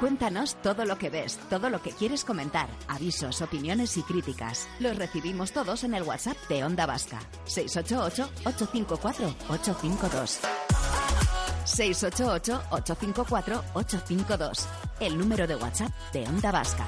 Cuéntanos todo lo que ves, todo lo que quieres comentar, avisos, opiniones y críticas. Los recibimos todos en el WhatsApp de Onda Vasca. 688-854-852. 688-854-852. El número de WhatsApp de Onda Vasca.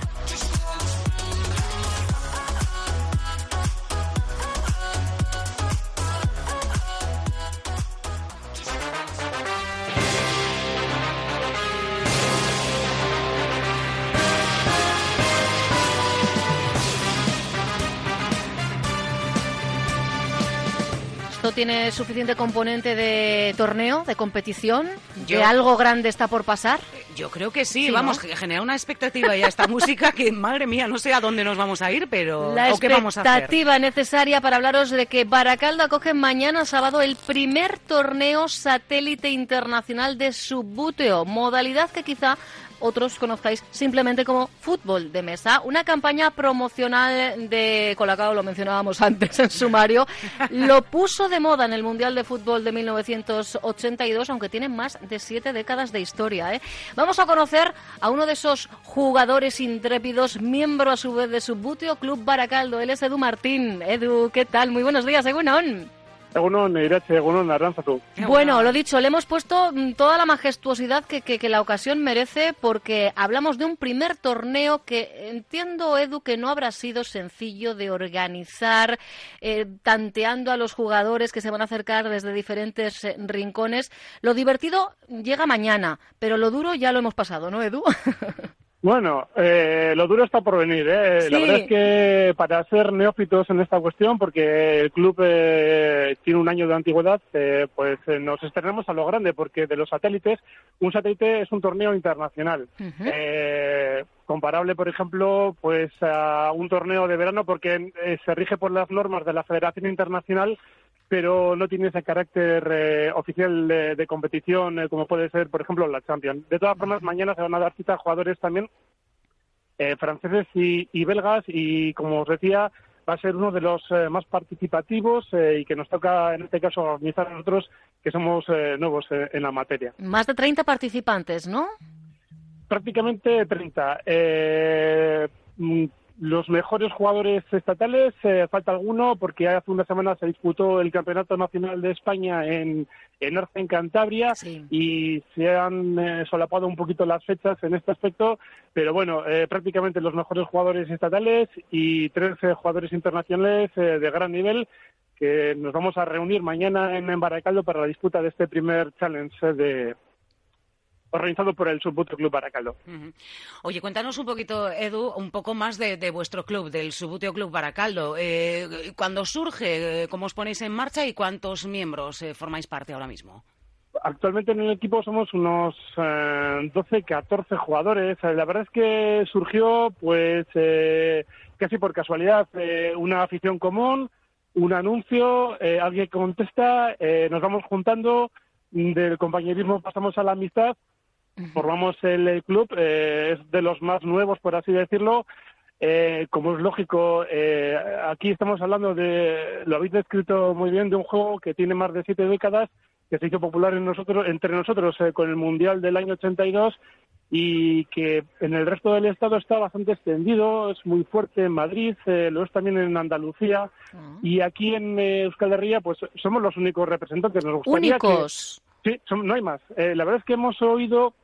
¿Esto tiene suficiente componente de torneo, de competición? ¿De algo grande está por pasar? Yo creo que sí, vamos, que genera una expectativa ya esta música que, madre mía, no sé a dónde nos vamos a ir, pero La ¿o qué vamos a hacer? expectativa necesaria para hablaros de que Baracaldo acoge mañana sábado el primer torneo satélite internacional de subbúteo, modalidad que quizá otros conozcáis simplemente como fútbol de mesa. Una campaña promocional de Colacao, lo mencionábamos antes en sumario, lo puso de moda en el Mundial de Fútbol de 1982, aunque tiene más de siete décadas de historia. ¿eh? Vamos a conocer a uno de esos jugadores intrépidos, miembro a su vez de Subbuteo Club Baracaldo. Él es Edu Martín. Edu, ¿qué tal? Muy buenos días, Egunon. Egunon, Irache, Egunon, Arranzatu. Bueno, lo dicho, le hemos puesto mm, toda la majestuosidad que, que- que la ocasión merece porque hablamos de un primer torneo que entiendo, Edu, que no habrá sido sencillo de organizar, eh, tanteando a los jugadores que se van a acercar desde diferentes eh, rincones. Lo divertido llega mañana, pero lo duro ya lo hemos pasado, ¿no, Edu? Bueno, eh, lo duro está por venir. ¿eh? La verdad es que para ser neófitos en esta cuestión, porque el club eh, tiene un año de antigüedad, eh, pues eh, nos estrenamos a lo grande, porque de los satélites, un satélite es un torneo internacional. Eh, comparable, por ejemplo, pues a un torneo de verano, porque se rige por las normas de la Federación Internacional pero no tiene ese carácter eh, oficial de, de competición eh, como puede ser, por ejemplo, la Champions. De todas formas, mañana se van a dar cita a jugadores también eh, franceses y, y belgas y, como os decía, va a ser uno de los eh, más participativos y que nos toca, en este caso, organizar a nosotros que somos eh, nuevos eh, en la materia. Más de 30 participantes, ¿no? Prácticamente 30. Los mejores jugadores estatales, eh, falta alguno, porque hace una semana se disputó el Campeonato Nacional de España en, en Arce, en Cantabria, y se han eh, solapado un poquito las fechas en este aspecto, pero bueno, eh, prácticamente los mejores jugadores estatales y tres jugadores internacionales eh, de gran nivel que nos vamos a reunir mañana en, en Baracaldo para la disputa de este primer challenge eh, de organizado por el Subbuto Club Baracaldo. Oye, cuéntanos un poquito, Edu, un poco más de, de vuestro club, del Subuteo Club Baracaldo. Eh, ¿Cuándo surge? eh, ¿Cómo os ponéis en marcha? ¿Y cuántos miembros eh, formáis parte ahora mismo? Actualmente en el equipo somos unos eh, 12, 14 jugadores. La verdad es que surgió, pues, eh, casi por casualidad, una afición común, un anuncio, alguien contesta, nos vamos juntando, del compañerismo pasamos a la amistad, formamos el, el club, eh, es de los más nuevos, por así decirlo. Eh, como es lógico, eh, aquí estamos hablando de, lo habéis descrito muy bien, de un juego que tiene más de siete décadas, que se hizo popular en nosotros, entre nosotros eh, con el Mundial del año 82 y que en el resto del Estado está bastante extendido, es muy fuerte en Madrid, eh, lo es también en Andalucía y aquí en eh, Euskal Herria pues somos los únicos representantes. Nos gustaría que- Únicos. Sí, som- no hay más. Eh, la verdad es que hemos oído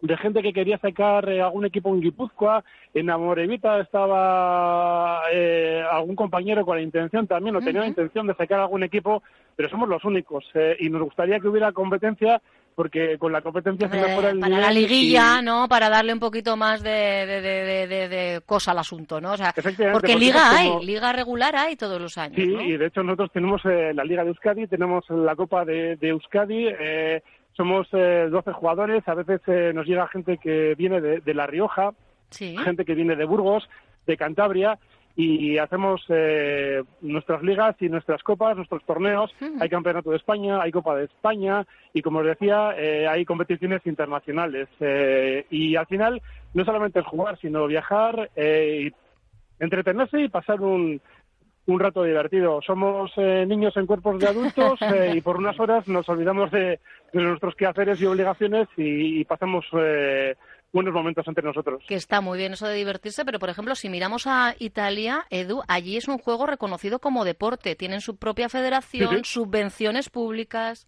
de gente que quería sacar eh, algún equipo en Guipúzcoa, en Amorevita estaba eh, algún compañero con la intención también, o tenía la intención de sacar algún equipo, pero somos los únicos eh, y nos gustaría que hubiera competencia porque con la competencia se mejora el Eh, para la liguilla, y- ¿no? Para darle un poquito más de, de, de, de- cosa al asunto, ¿no? O sea, porque porque liga hay, como- liga regular hay todos los años, Sí, ¿no? y de hecho nosotros tenemos eh, la Liga de Euskadi, tenemos la Copa de, de Euskadi, eh, somos eh, 12 jugadores, a veces eh, nos llega gente que viene de, de La Rioja, gente que viene de Burgos, de Cantabria, y hacemos eh, nuestras ligas y nuestras copas, nuestros torneos. Hay Campeonato de España, hay Copa de España y, como os decía, eh, hay competiciones internacionales. Eh, y al final, no solamente es jugar, sino viajar, eh, y entretenerse y pasar un, un rato divertido. Somos eh, niños en cuerpos de adultos eh, y por unas horas nos olvidamos de, de nuestros quehaceres y obligaciones y, y pasamos eh, buenos momentos entre nosotros. Que está muy bien eso de divertirse, pero por ejemplo, si miramos a Italia, Edu, allí es un juego reconocido como deporte. Tienen su propia federación, subvenciones públicas.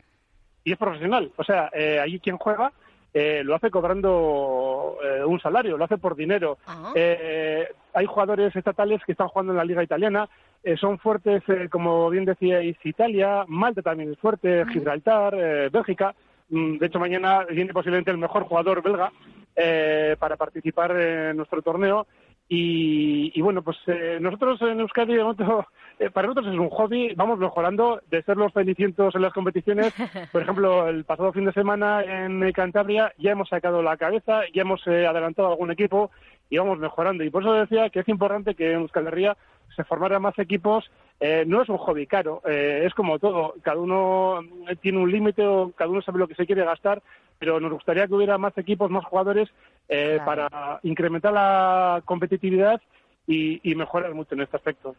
Y es profesional. O sea, eh, allí quien juega eh, lo hace cobrando eh, un salario, lo hace por dinero. Ah. Eh, hay jugadores estatales que están jugando en la liga italiana, eh, son fuertes, eh, como bien decíais, Italia, Malta también es fuerte, Gibraltar, eh, Bélgica. Mm, De hecho, mañana viene posiblemente el mejor jugador belga eh, para participar en nuestro torneo. Y, y bueno, pues eh, nosotros en Euskadi, de momento, eh, para nosotros es un hobby, vamos mejorando de ser los cenicientos en las competiciones. Por ejemplo, el pasado fin de semana en Cantabria ya hemos sacado la cabeza, ya hemos eh, adelantado algún equipo y vamos mejorando. Y por eso decía que es importante que en Euskal Herria se formaran más equipos. Eh, no es un hobby caro, eh, es como todo. Cada uno tiene un límite o cada uno sabe lo que se quiere gastar, pero nos gustaría que hubiera más equipos, más jugadores eh, Claro. para incrementar la competitividad y, y mejorar mucho en este aspecto.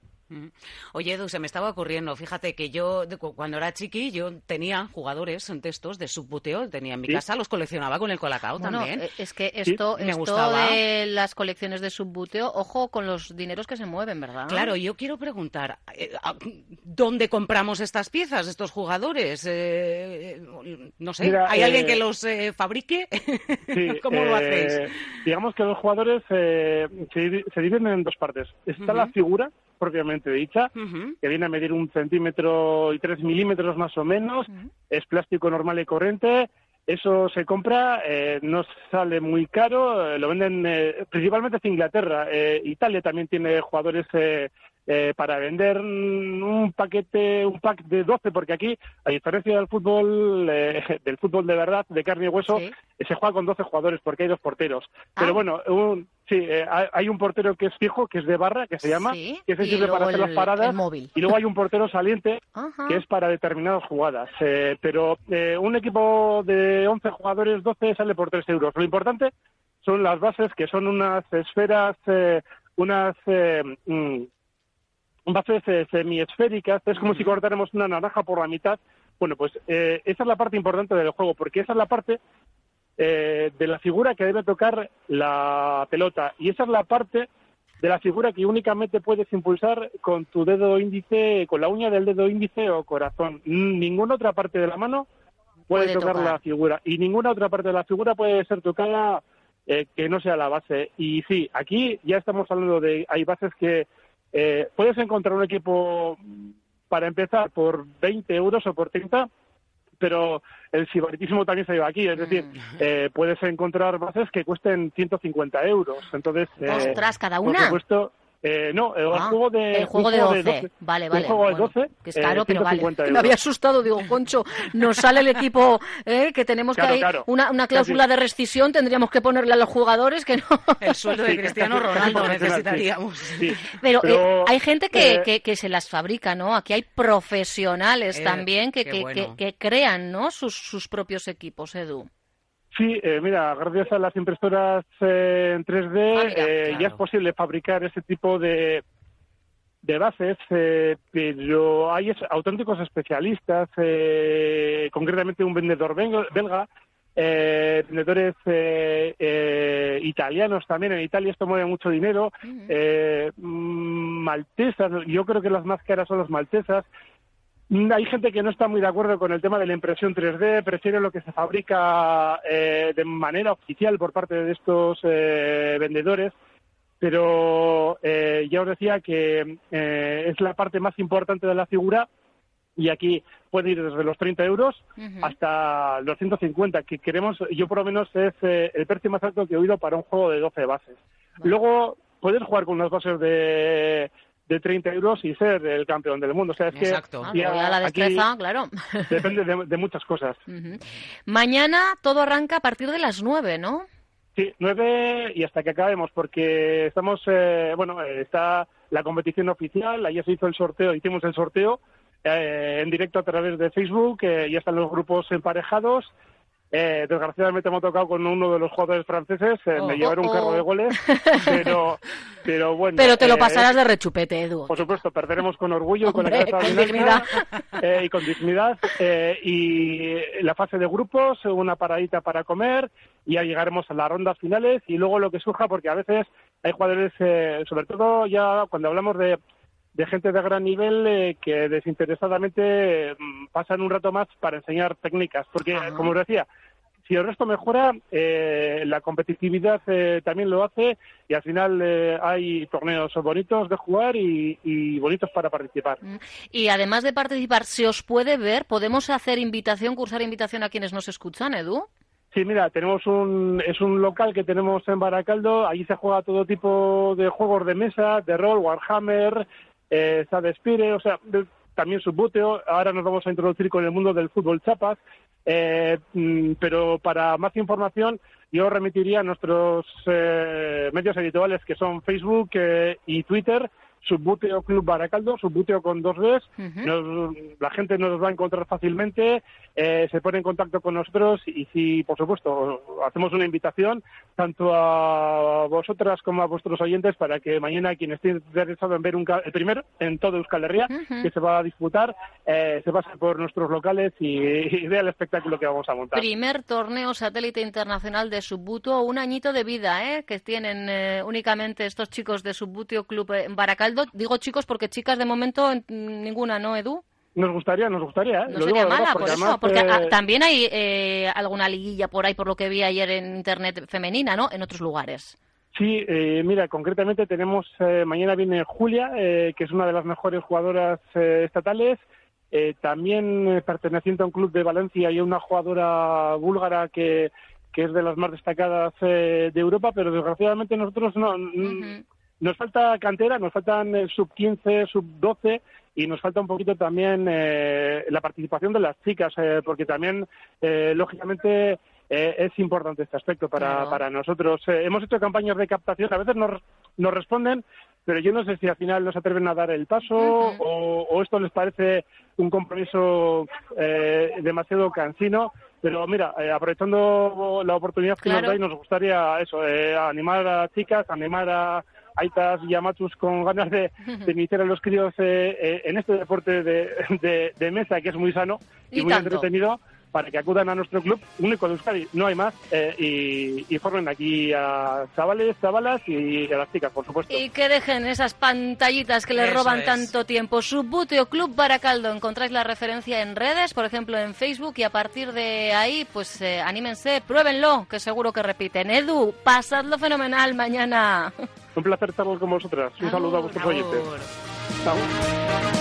Oye, Edu, se me estaba ocurriendo, fíjate que yo, cuando era chiqui, yo tenía jugadores de estos de subbuteo, tenía en mi ¿Sí? casa, los coleccionaba con el colacao Bueno, también. eh, es que esto, me esto gustaba. de las colecciones de subbuteo, ojo con los dineros que se mueven, ¿verdad? Claro, yo quiero preguntar, eh, ¿a- ¿dónde compramos estas piezas, estos jugadores? Eh, eh, no sé, Mira, ¿hay alguien que los eh, fabrique? Sí, ¿Cómo lo hacéis? Digamos que los jugadores eh, se, se dividen en dos partes. Está la figura, propiamente dicha, que viene a medir un centímetro y tres milímetros más o menos, es plástico normal y corriente. Eso se compra, eh, no sale muy caro, eh, lo venden eh, principalmente en Inglaterra. Eh, Italia también tiene jugadores eh, para vender un paquete, un pack de 12, porque aquí, a diferencia del fútbol, eh, del fútbol de verdad, de carne y hueso, Sí. se juega con 12 jugadores porque hay dos porteros. Ah. Pero bueno, un- sí, eh, hay un portero que es fijo, que es de barra, que se llama, Sí, que se sirve para hacer las paradas. Y luego hay un portero saliente Ajá. que es para determinadas jugadas. Eh, pero eh, un equipo de 11 jugadores, 12 sale por 3 euros. Lo importante son las bases, que son unas esferas, eh, unas eh, mm, bases eh, semiesféricas. Es como si cortáramos una naranja por la mitad. Bueno, pues eh, esa es la parte importante del juego, porque esa es la parte eh, de la figura que debe tocar la pelota. Y esa es la parte de la figura que únicamente puedes impulsar con tu dedo índice, con la uña del dedo índice o corazón. Ninguna otra parte de la mano puede, Puede tocar, tocar. la figura y ninguna otra parte de la figura puede ser tocada eh, que no sea la base. Y sí, aquí ya estamos hablando de hay bases que eh, puedes encontrar un equipo para empezar por 20 euros o por 30 pero el sibaritismo también se lleva aquí, es decir, Mm. eh, puedes encontrar bases que cuesten 150 euros. Entonces, eh, Ostras, ¿cada por una? supuesto, eh, no, el Ah, juego de el juego de juego 12. Vale, vale. juego de bueno, 12, que es eh, caro, pero vale. 150 Me euros. había asustado, digo, Concho, nos sale el equipo eh, que tenemos Claro, que hay claro. una, una cláusula de rescisión, tendríamos que ponerle a los jugadores que no. El sueldo de Sí, Cristiano casi- casi Ronaldo sí. necesitaríamos. Sí. Pero, eh, Pero, hay gente que, eh, que, que se las fabrica, ¿no? Aquí hay profesionales Eh, también que, bueno. que, que crean, ¿no? Sus, sus propios equipos, Edu. Sí, eh, mira, gracias a las impresoras eh, en 3D Ah, mira, eh, claro. ya es posible fabricar ese tipo de, de bases, eh, pero hay es- auténticos especialistas, eh, concretamente un vendedor belga, vendedores italianos también. En Italia esto mueve mucho dinero. eh, mm, maltesas, yo creo que las más caras son las maltesas. Hay gente que no está muy de acuerdo con el tema de la impresión 3D, prefiere lo que se fabrica eh, de manera oficial por parte de estos eh, vendedores, pero eh, ya os decía que eh, es la parte más importante de la figura y aquí puede ir desde los 30 euros hasta los 150, que queremos, yo por lo menos es eh, el precio más alto que he oído para un juego de 12 bases. Luego puedes jugar con unas bases de, de 30 euros y ser el campeón del mundo. O sea, es Exacto. Ah, que ya la aquí destreza, claro. depende de, de muchas cosas. Mañana todo arranca a partir de las nueve, ¿no? Sí, nueve y hasta que acabemos, porque estamos, eh, bueno, está la competición oficial, ayer se hizo el sorteo, hicimos el sorteo eh, en directo a través de Facebook, eh, ya están los grupos emparejados Eh, desgraciadamente me ha tocado con uno de los jugadores franceses, eh, me Oh, llevaron un oh, carro oh. de goles, pero, pero bueno. Pero te lo eh, pasarás de rechupete, Edu. Por supuesto, perderemos con orgullo, y con la Hombre, con dignidad. eh, y con dignidad. y la fase de grupos, una paradita para comer, y ya llegaremos a las rondas finales y luego lo que surja, porque a veces hay jugadores, eh, sobre todo ya cuando hablamos de, de gente de gran nivel, eh, que desinteresadamente mm, pasan un rato más para enseñar técnicas. Porque, Ajá. como os decía, si el resto mejora, eh, la competitividad eh, también lo hace y al final eh, hay torneos bonitos de jugar y, y bonitos para participar. Y además de participar, ¿se os puede ver? ¿Podemos hacer invitación, cursar invitación a quienes nos escuchan, Edu? Sí, mira, tenemos un, es un local que tenemos en Baracaldo, allí se juega todo tipo de juegos de mesa, de rol, Warhammer, eh, Spire, o sea, de- también subbuteo, ahora nos vamos a introducir con el mundo del fútbol chapas, eh, mm, pero para más información yo remitiría a nuestros eh, medios habituales que son Facebook eh, y Twitter, Subbuteo Club Baracaldo, Subbuteo con dos Bs, Ujú. nos- la gente nos va a encontrar fácilmente, eh, se pone en contacto con nosotros y si, por supuesto, hacemos una invitación tanto a vosotras como a vuestros oyentes para que mañana quien esté interesado en ver un, el primero en todo Euskal Herria, Ujú. que se va a disputar, eh, se pase por nuestros locales y, y vea el espectáculo que vamos a montar. Primer torneo satélite internacional de Subbuto, un añito de vida, ¿eh? Que tienen eh, únicamente estos chicos de Subbuteo Club en Digo chicos porque chicas de momento ninguna, ¿no, Edu? Nos gustaría, nos gustaría, ¿eh? No Lo sería digo mala, por eso. Porque eh, también hay eh, alguna liguilla por ahí, por lo que vi ayer en internet femenina, ¿no? En otros lugares. Sí, eh, mira, concretamente tenemos, mañana viene Julia, que es una de las mejores jugadoras estatales, también perteneciente a un club de Valencia y a una jugadora búlgara que, que es de las más destacadas de Europa, pero desgraciadamente nosotros no. Nos falta cantera, nos faltan eh, sub 15, sub 12 y nos falta un poquito también eh, la participación de las chicas, eh, porque también, eh, lógicamente, eh, es importante este aspecto para, Claro. para nosotros. Eh, hemos hecho campañas de captación, a veces nos, nos responden, pero yo no sé si al final nos atreven a dar el paso o, o esto les parece un compromiso eh, demasiado cansino. Pero mira, eh, aprovechando la oportunidad que Claro. nos dais, nos gustaría eso, eh, animar a chicas, animar a aitas y amatus con ganas de, de iniciar a los críos eh, eh, en este deporte de, de- de mesa que es muy sano y, Y muy tanto. entretenido para que acudan a nuestro club, único de Euskadi, no hay más, eh, y, y formen aquí a chavales, chavalas y a las chicas, por supuesto. Y que dejen esas pantallitas que les Eso roban es. tanto tiempo. Subbuteo Club Baracaldo. Encontráis la referencia en redes, por ejemplo en Facebook, y a partir de ahí, pues eh, anímense, pruébenlo, que seguro que repiten. Edu, pasadlo fenomenal mañana. Un placer charlar con vosotras. Un saludo a vuestros oyentes. Chao.